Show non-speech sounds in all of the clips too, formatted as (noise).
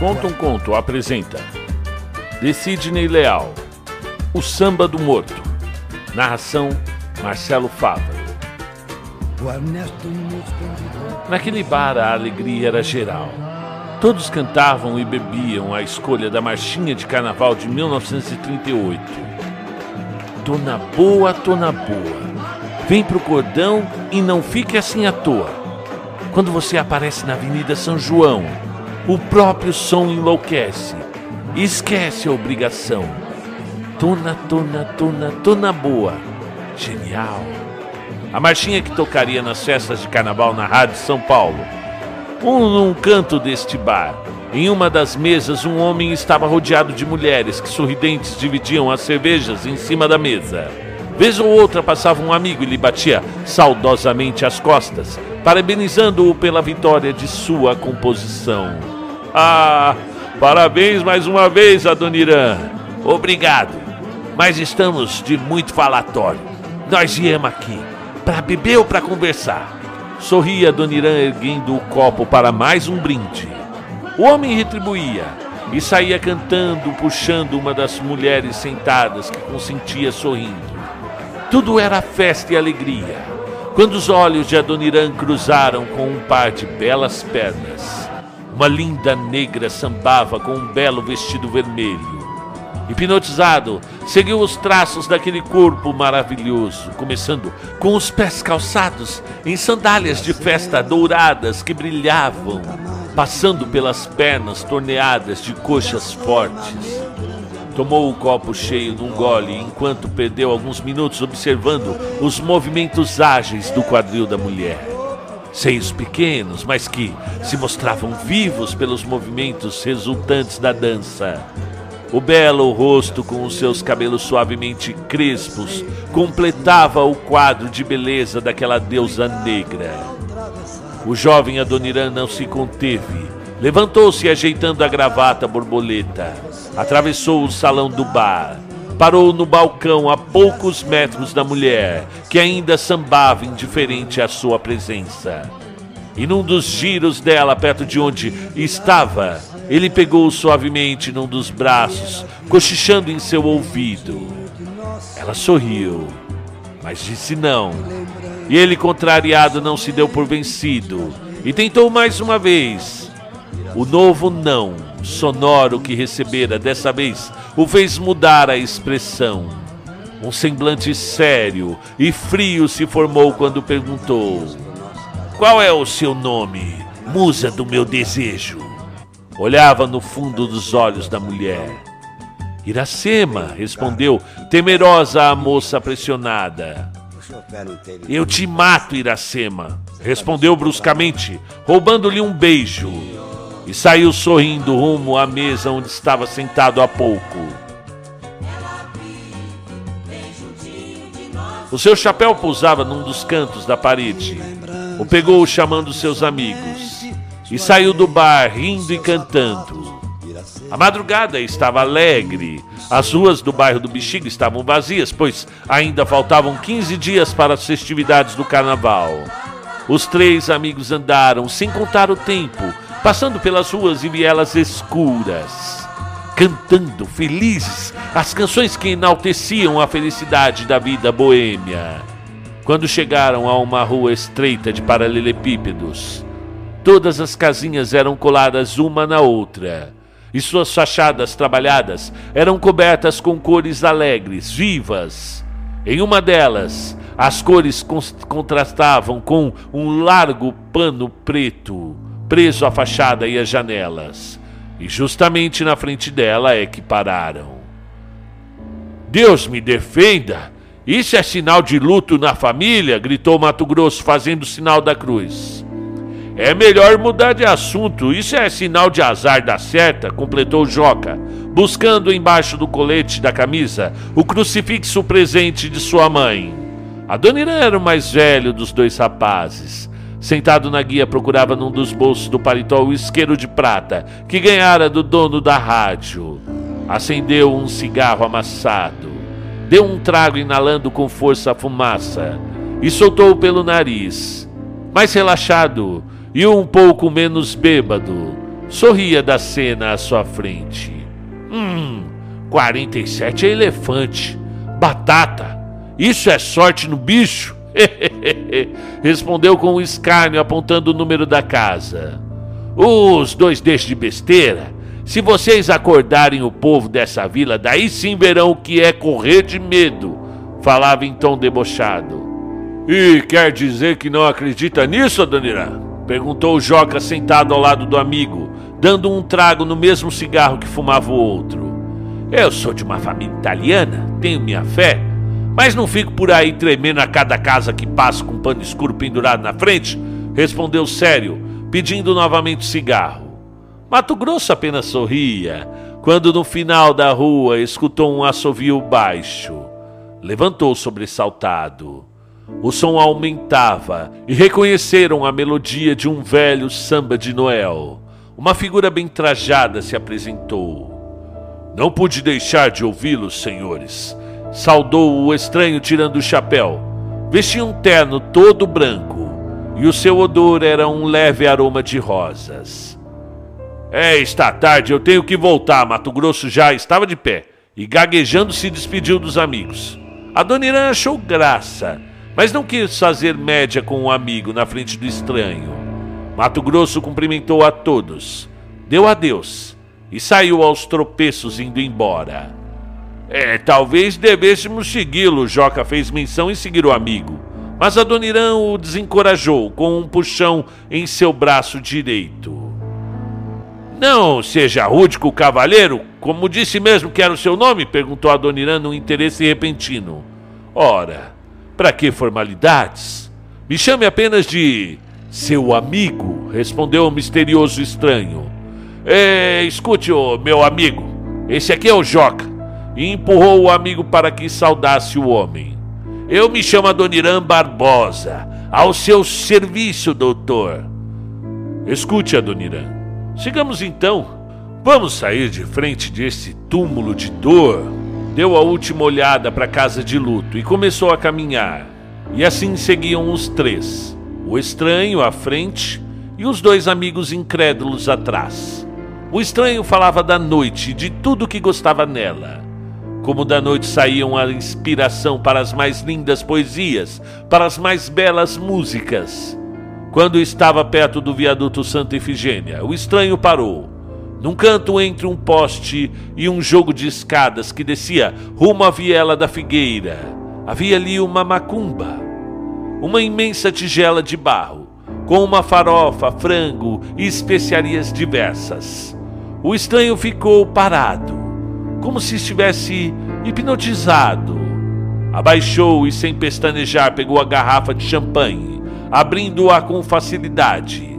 Conta um Conto apresenta De Sidney Leal O Samba do Morto Narração Marcelo Fávaro Naquele bar a alegria era geral. Todos cantavam e bebiam a escolha da marchinha de carnaval de 1938. Tona boa, tona boa. Vem pro cordão e não fique assim à toa. Quando você aparece na Avenida São João, o próprio som enlouquece. Esquece a obrigação. Tona, tona, tona, tona boa. Genial. A marchinha que tocaria nas festas de carnaval na Rádio São Paulo. Um num canto deste bar. Em uma das mesas, um homem estava rodeado de mulheres que sorridentes dividiam as cervejas em cima da mesa. Vez ou outra passava um amigo e lhe batia saudosamente as costas, parabenizando-o pela vitória de sua composição. Ah, parabéns mais uma vez, Adoniran. Obrigado. Mas estamos de muito falatório. Nós viemos aqui para beber ou para conversar. Sorria Adoniran erguendo o copo para mais um brinde. O homem retribuía e saía cantando, puxando uma das mulheres sentadas que consentia sorrindo. Tudo era festa e alegria. Quando os olhos de Adoniran cruzaram com um par de belas pernas, uma linda negra sambava com um belo vestido vermelho. Hipnotizado, seguiu os traços daquele corpo maravilhoso, começando com os pés calçados em sandálias de festa douradas que brilhavam, passando pelas pernas torneadas de coxas fortes. Tomou o copo cheio num gole enquanto perdeu alguns minutos observando os movimentos ágeis do quadril da mulher seios pequenos, mas que se mostravam vivos pelos movimentos resultantes da dança. O belo rosto, com os seus cabelos suavemente crespos, completava o quadro de beleza daquela deusa negra. O jovem Adoniran não se conteve. Levantou-se ajeitando a gravata borboleta. Atravessou o salão do bar parou no balcão a poucos metros da mulher, que ainda sambava indiferente à sua presença. E num dos giros dela, perto de onde estava, ele pegou suavemente num dos braços, cochichando em seu ouvido. Ela sorriu, mas disse não. E ele, contrariado, não se deu por vencido e tentou mais uma vez. O novo não sonoro que recebera dessa vez o fez mudar a expressão. Um semblante sério e frio se formou quando perguntou: Qual é o seu nome, musa do meu desejo? Olhava no fundo dos olhos da mulher. Iracema, respondeu, temerosa a moça pressionada. Eu te mato, Iracema, respondeu bruscamente, roubando-lhe um beijo e saiu sorrindo rumo à mesa onde estava sentado há pouco. O seu chapéu pousava num dos cantos da parede. O pegou chamando seus amigos e saiu do bar rindo e cantando. A madrugada estava alegre. As ruas do bairro do Bexiga estavam vazias, pois ainda faltavam 15 dias para as festividades do carnaval. Os três amigos andaram, sem contar o tempo, passando pelas ruas e vielas escuras, cantando felizes as canções que enalteciam a felicidade da vida boêmia. Quando chegaram a uma rua estreita de paralelepípedos, todas as casinhas eram coladas uma na outra, e suas fachadas trabalhadas eram cobertas com cores alegres, vivas. Em uma delas, as cores contrastavam com um largo pano preto preso à fachada e às janelas, e justamente na frente dela é que pararam. Deus me defenda! Isso é sinal de luto na família? gritou Mato Grosso, fazendo o sinal da cruz. É melhor mudar de assunto, isso é sinal de azar da certa, completou Joca, buscando embaixo do colete da camisa o crucifixo presente de sua mãe. A dona Irã era o mais velho dos dois rapazes. Sentado na guia, procurava num dos bolsos do paletó o isqueiro de prata que ganhara do dono da rádio. Acendeu um cigarro amassado. Deu um trago inalando com força a fumaça e soltou pelo nariz. Mais relaxado e um pouco menos bêbado, sorria da cena à sua frente. Hum, 47 é elefante. Batata, isso é sorte no bicho? (laughs) Respondeu com um escárnio apontando o número da casa. Os dois deixam de besteira. Se vocês acordarem o povo dessa vila, daí sim verão o que é correr de medo. Falava em tom debochado. E quer dizer que não acredita nisso, Adoniran? Perguntou o Joca sentado ao lado do amigo, dando um trago no mesmo cigarro que fumava o outro. Eu sou de uma família italiana, tenho minha fé, mas não fico por aí tremendo a cada casa que passo com um pano escuro pendurado na frente, respondeu sério, pedindo novamente cigarro. Mato Grosso apenas sorria quando no final da rua escutou um assovio baixo. Levantou sobressaltado. O som aumentava e reconheceram a melodia de um velho samba de Noel. Uma figura bem trajada se apresentou. Não pude deixar de ouvi-los, senhores, saudou o estranho tirando o chapéu. Vestia um terno todo branco e o seu odor era um leve aroma de rosas. É, está tarde, eu tenho que voltar. Mato Grosso já estava de pé e gaguejando se despediu dos amigos. A dona Irã achou graça, mas não quis fazer média com o um amigo na frente do estranho. Mato Grosso cumprimentou a todos, deu adeus e saiu aos tropeços indo embora. É, talvez devêssemos segui-lo, Joca fez menção em seguir o amigo. Mas a Dona Irã o desencorajou com um puxão em seu braço direito. Não seja rude com o cavaleiro, como disse mesmo que era o seu nome? perguntou a Dona Irã num interesse repentino. Ora, para que formalidades? Me chame apenas de seu amigo, respondeu o misterioso estranho. É, escute, meu amigo, esse aqui é o Joca e empurrou o amigo para que saudasse o homem. Eu me chamo Adoniran Barbosa, ao seu serviço, doutor. Escute, Adoniran. Sigamos então. Vamos sair de frente desse túmulo de dor. Deu a última olhada para a casa de luto e começou a caminhar. E assim seguiam os três: o estranho à frente e os dois amigos incrédulos atrás. O estranho falava da noite e de tudo que gostava nela. Como da noite saíam a inspiração para as mais lindas poesias, para as mais belas músicas. Quando estava perto do viaduto Santa Efigênia, o estranho parou. Num canto entre um poste e um jogo de escadas que descia rumo à viela da figueira, havia ali uma macumba, uma imensa tigela de barro, com uma farofa, frango e especiarias diversas. O estranho ficou parado, como se estivesse hipnotizado. Abaixou e, sem pestanejar, pegou a garrafa de champanhe, abrindo-a com facilidade.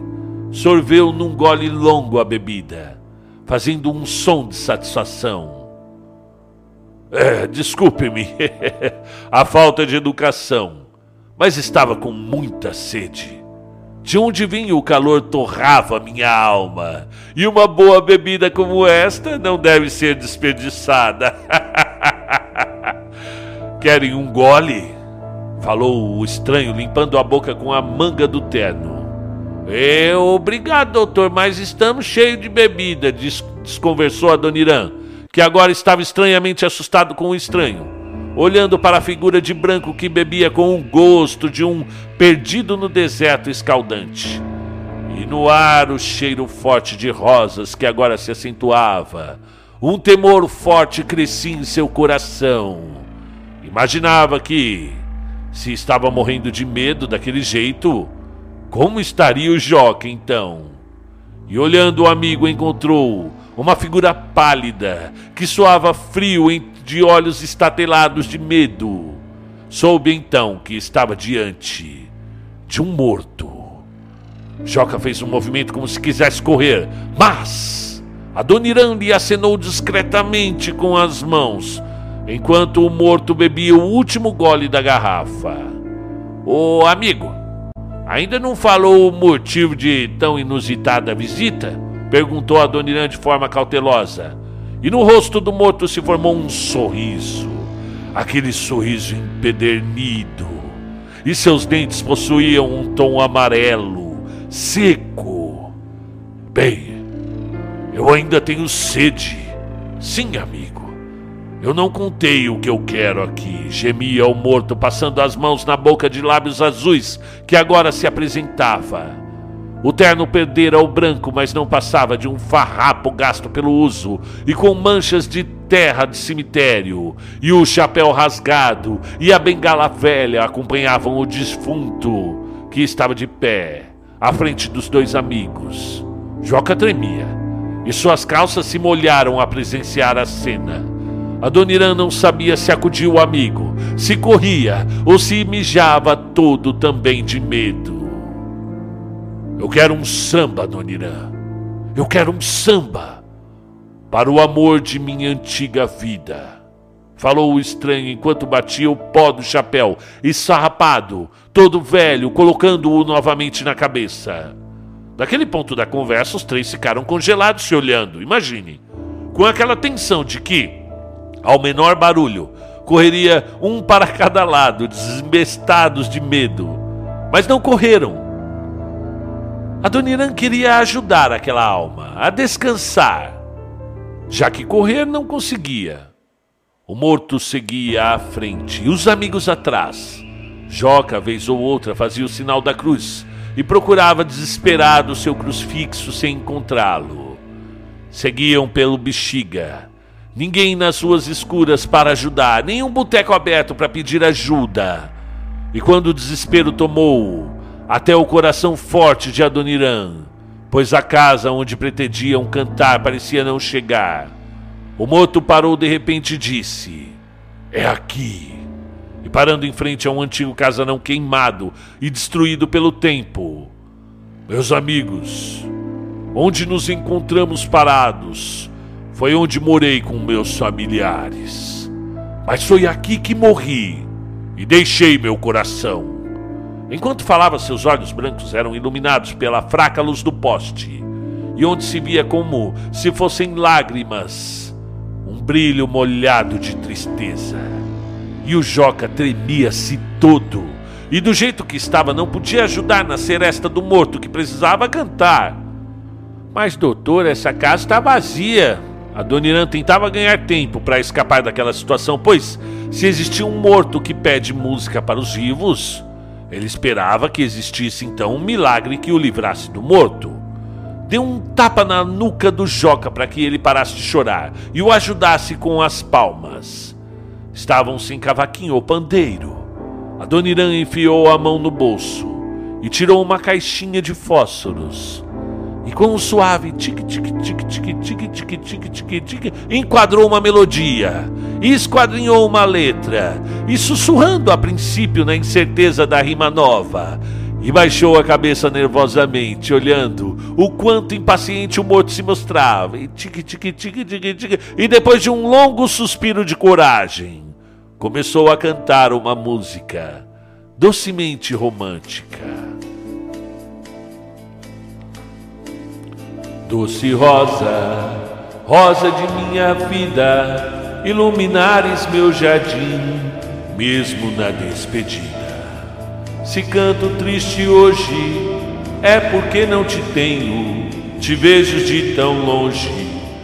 Sorveu num gole longo a bebida, fazendo um som de satisfação. É, Desculpe-me (laughs) a falta de educação, mas estava com muita sede. De onde vinha o calor torrava minha alma, e uma boa bebida como esta não deve ser desperdiçada. (laughs) Querem um gole? Falou o estranho, limpando a boca com a manga do terno. É, obrigado, doutor, mas estamos cheios de bebida, desconversou a Dona Irã, que agora estava estranhamente assustado com o estranho olhando para a figura de branco que bebia com o gosto de um perdido no deserto escaldante. E no ar o cheiro forte de rosas que agora se acentuava. Um temor forte crescia em seu coração. Imaginava que, se estava morrendo de medo daquele jeito, como estaria o Joca então? E olhando o amigo, encontrou uma figura pálida que soava frio de olhos estatelados de medo. Soube então que estava diante de um morto. Joca fez um movimento como se quisesse correr, mas Adoniran lhe acenou discretamente com as mãos, enquanto o morto bebia o último gole da garrafa. Ô amigo, ainda não falou o motivo de tão inusitada visita? Perguntou Adoniran de forma cautelosa. E no rosto do morto se formou um sorriso, aquele sorriso empedernido, e seus dentes possuíam um tom amarelo, seco. Bem, Eu ainda tenho sede. Sim, amigo. Eu não contei o que eu quero aqui, gemia o morto, passando as mãos na boca de lábios azuis que agora se apresentava. O terno perdera o branco, mas não passava de um farrapo gasto pelo uso e com manchas de terra de cemitério. E o chapéu rasgado e a bengala velha acompanhavam o defunto que estava de pé à frente dos dois amigos. Joca tremia e suas calças se molharam a presenciar a cena. Adoniran não sabia se acudia o amigo, se corria ou se mijava todo também de medo. Eu quero um samba, Adoniran. Eu quero um samba para o amor de minha antiga vida. Falou o estranho enquanto batia o pó do chapéu, sarrapado, todo velho, colocando-o novamente na cabeça. Daquele ponto da conversa, os três ficaram congelados se olhando. Imagine, com aquela tensão de que ao menor barulho, correria um para cada lado, desembestados de medo. Mas não correram. Adoniran queria ajudar aquela alma a descansar, já que correr não conseguia. O morto seguia à frente e os amigos atrás. Joca, vez ou outra, fazia o sinal da cruz e procurava desesperado seu crucifixo sem encontrá-lo. Seguiam pelo bexiga Ninguém nas ruas escuras para ajudar, nenhum boteco aberto para pedir ajuda. E quando o desespero tomou até o coração forte de Adoniran, pois a casa onde pretendiam cantar parecia não chegar, o moto parou de repente e disse: É aqui. E parando em frente a um antigo casarão queimado e destruído pelo tempo. Meus amigos, onde nos encontramos parados, foi onde morei com meus familiares. Mas foi aqui que morri e deixei meu coração. Enquanto falava, seus olhos brancos eram iluminados pela fraca luz do poste, e onde se via como se fossem lágrimas, um brilho molhado de tristeza. E o Joca tremia-se todo, e do jeito que estava não podia ajudar na seresta do morto que precisava cantar. Mas, doutor, essa casa está vazia, Adoniran tentava ganhar tempo para escapar daquela situação, pois se existia um morto que pede música para os vivos, ele esperava que existisse então um milagre que o livrasse do morto. Deu um tapa na nuca do Joca para que ele parasse de chorar e o ajudasse com as palmas. Estavam sem cavaquinho ou pandeiro. Adoniran enfiou a mão no bolso e tirou uma caixinha de fósforos e com um suave tic tic tic tic tic tic tic tic tic enquadrou uma melodia, e esquadrinhou uma letra, e sussurrando a princípio na incerteza da rima nova, e baixou a cabeça nervosamente, olhando o quanto impaciente o morto se mostrava, e tic tic tic tic tic, e depois de um longo suspiro de coragem, começou a cantar uma música docemente romântica. Doce rosa, rosa de minha vida, iluminares meu jardim, mesmo na despedida. Se canto triste hoje, é porque não te tenho, te vejo de tão longe,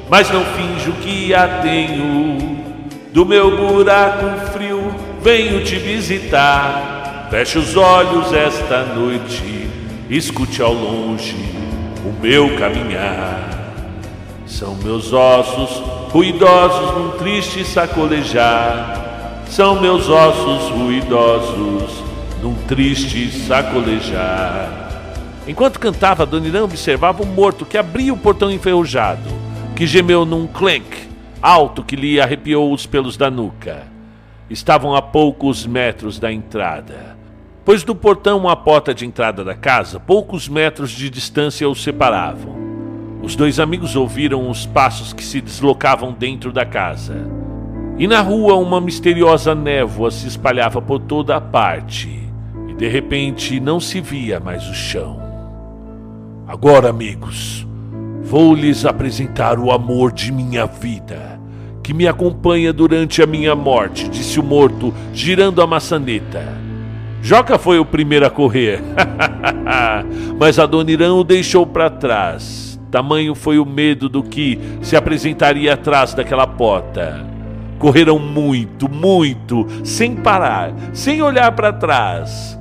mas não finjo que a tenho. Do meu buraco frio venho te visitar, feche os olhos esta noite, escute ao longe o meu caminhar. São meus ossos ruidosos num triste sacolejar. São meus ossos ruidosos num triste sacolejar. Enquanto cantava, Dona Irã observava o morto que abria o portão enferrujado, que gemeu num clank alto que lhe arrepiou os pelos da nuca. Estavam a poucos metros da entrada pois do portão à porta de entrada da casa, poucos metros de distância os separavam. Os dois amigos ouviram os passos que se deslocavam dentro da casa. E na rua uma misteriosa névoa se espalhava por toda a parte, e de repente não se via mais o chão. Agora, amigos, vou lhes apresentar o amor de minha vida, que me acompanha durante a minha morte, disse o morto, girando a maçaneta. Joca foi o primeiro a correr, (laughs) mas Adoniran o deixou para trás. Tamanho foi o medo do que se apresentaria atrás daquela porta. Correram muito, muito, sem parar, sem olhar para trás.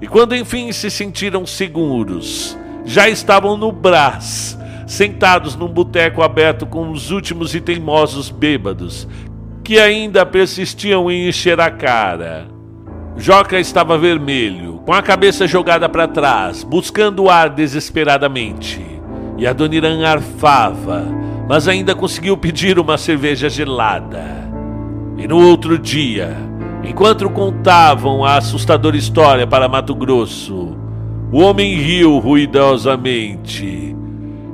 E quando enfim se sentiram seguros, já estavam no Brás, sentados num boteco aberto com os últimos e teimosos bêbados, que ainda persistiam em encher a cara. Joca estava vermelho, com a cabeça jogada para trás, buscando o ar desesperadamente. E a Dona arfava, mas ainda conseguiu pedir uma cerveja gelada. E no outro dia, enquanto contavam a assustadora história para Mato Grosso, o homem riu ruidosamente.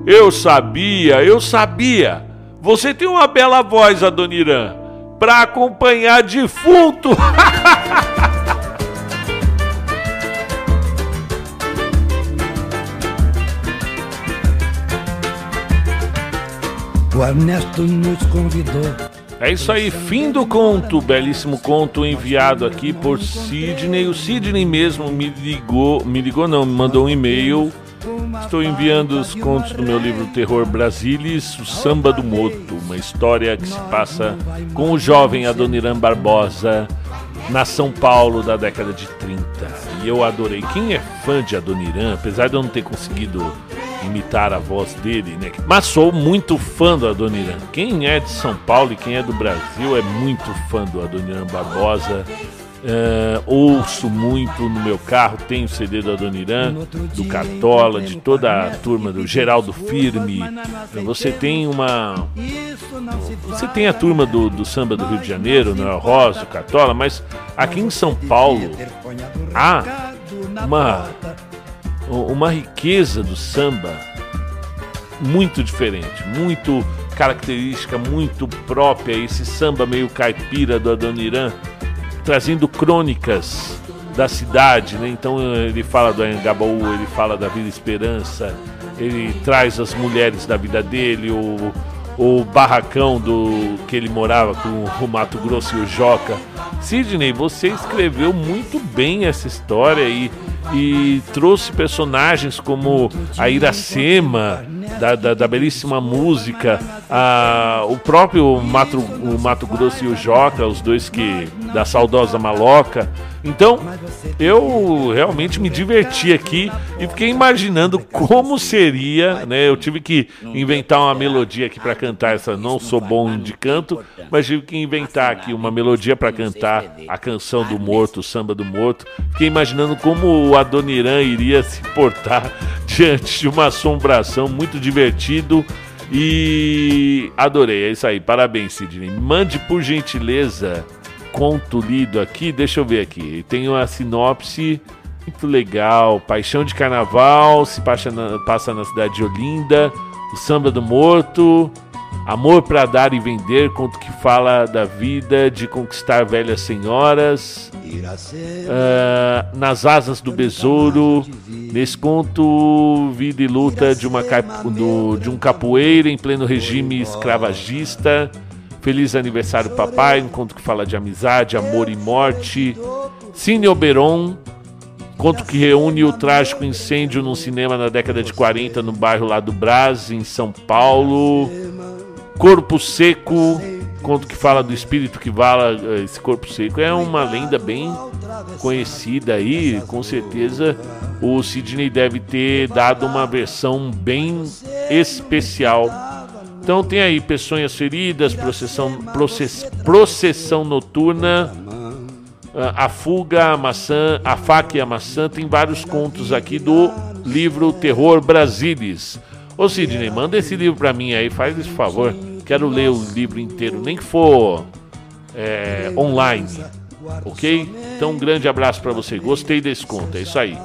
Eu sabia, eu sabia. Você tem uma bela voz, Adoniran, para acompanhar defunto. (laughs) O Ernesto nos convidou. É isso aí, fim do conto, belíssimo conto enviado aqui por Sidney. O Sidney mesmo me ligou, me ligou não, me mandou um e-mail. Estou enviando os contos do meu livro Terror Brasilis, o Samba do Moto, uma história que se passa com o jovem Adoniran Barbosa na São Paulo da década de 30. E eu adorei. Quem é fã de Adoniran, apesar de eu não ter conseguido imitar a voz dele, né? Mas sou muito fã do Adoniran. Quem é de São Paulo e quem é do Brasil é muito fã do Adoniran Barbosa. Uh, ouço muito no meu carro, tenho CD do Adoniran, do Cartola, de toda a turma do Geraldo Firme. Você tem uma. Você tem a turma do, do samba do Rio de Janeiro, Noel Rosa, do Cartola, mas aqui em São Paulo há uma uma riqueza do samba muito diferente, muito característica, muito própria, esse samba meio caipira do Adoniran, trazendo crônicas da cidade, né? Então ele fala do Anhangabaú, ele fala da Vila Esperança, ele traz as mulheres da vida dele, o, o barracão do que ele morava com o Mato Grosso e o Joca. Sidney, você escreveu muito bem essa história e e trouxe personagens como a Iracema, da, da, da belíssima música, o próprio Mato, o Mato Grosso e o Joca, os dois que da saudosa Maloca. Então, eu realmente me diverti aqui e fiquei imaginando como seria, né? Eu tive que inventar uma melodia aqui para cantar essa Não Sou Bom de Canto, mas tive que inventar aqui uma melodia para cantar a canção do morto, o samba do morto. Fiquei imaginando como o Adoniran iria se portar (laughs) diante de uma assombração muito divertido e adorei. É isso aí. Parabéns, Sidney. Mande por gentileza conto lido aqui, deixa eu ver aqui. Tem uma sinopse muito legal. Paixão de Carnaval, se passa na, passa na cidade de Olinda. O Samba do Morto. Amor para dar e vender, conto que fala da vida de conquistar velhas senhoras. Uh, nas asas do besouro. Nesse conto, vida e luta de, uma, do, de um capoeira em pleno regime escravagista. Feliz aniversário, papai. Um conto que fala de amizade, amor e morte. Cine Oberon. Conto que reúne o trágico incêndio num cinema na década de 40 no bairro lá do Brás, em São Paulo. Corpo Seco. Conto que fala do espírito que vala esse corpo seco. É uma lenda bem conhecida aí. Com certeza o Sidney deve ter dado uma versão bem especial então tem aí peçonhas feridas, processão, process, processão noturna, a fuga, a maçã, a faca e a maçã. Tem vários contos aqui do livro Terror Brasilis. Ô Sidney, manda esse livro para mim aí, faz esse favor. Quero ler o livro inteiro, nem que for é, online, ok? Então um grande abraço para você. Gostei desse conto, é isso aí.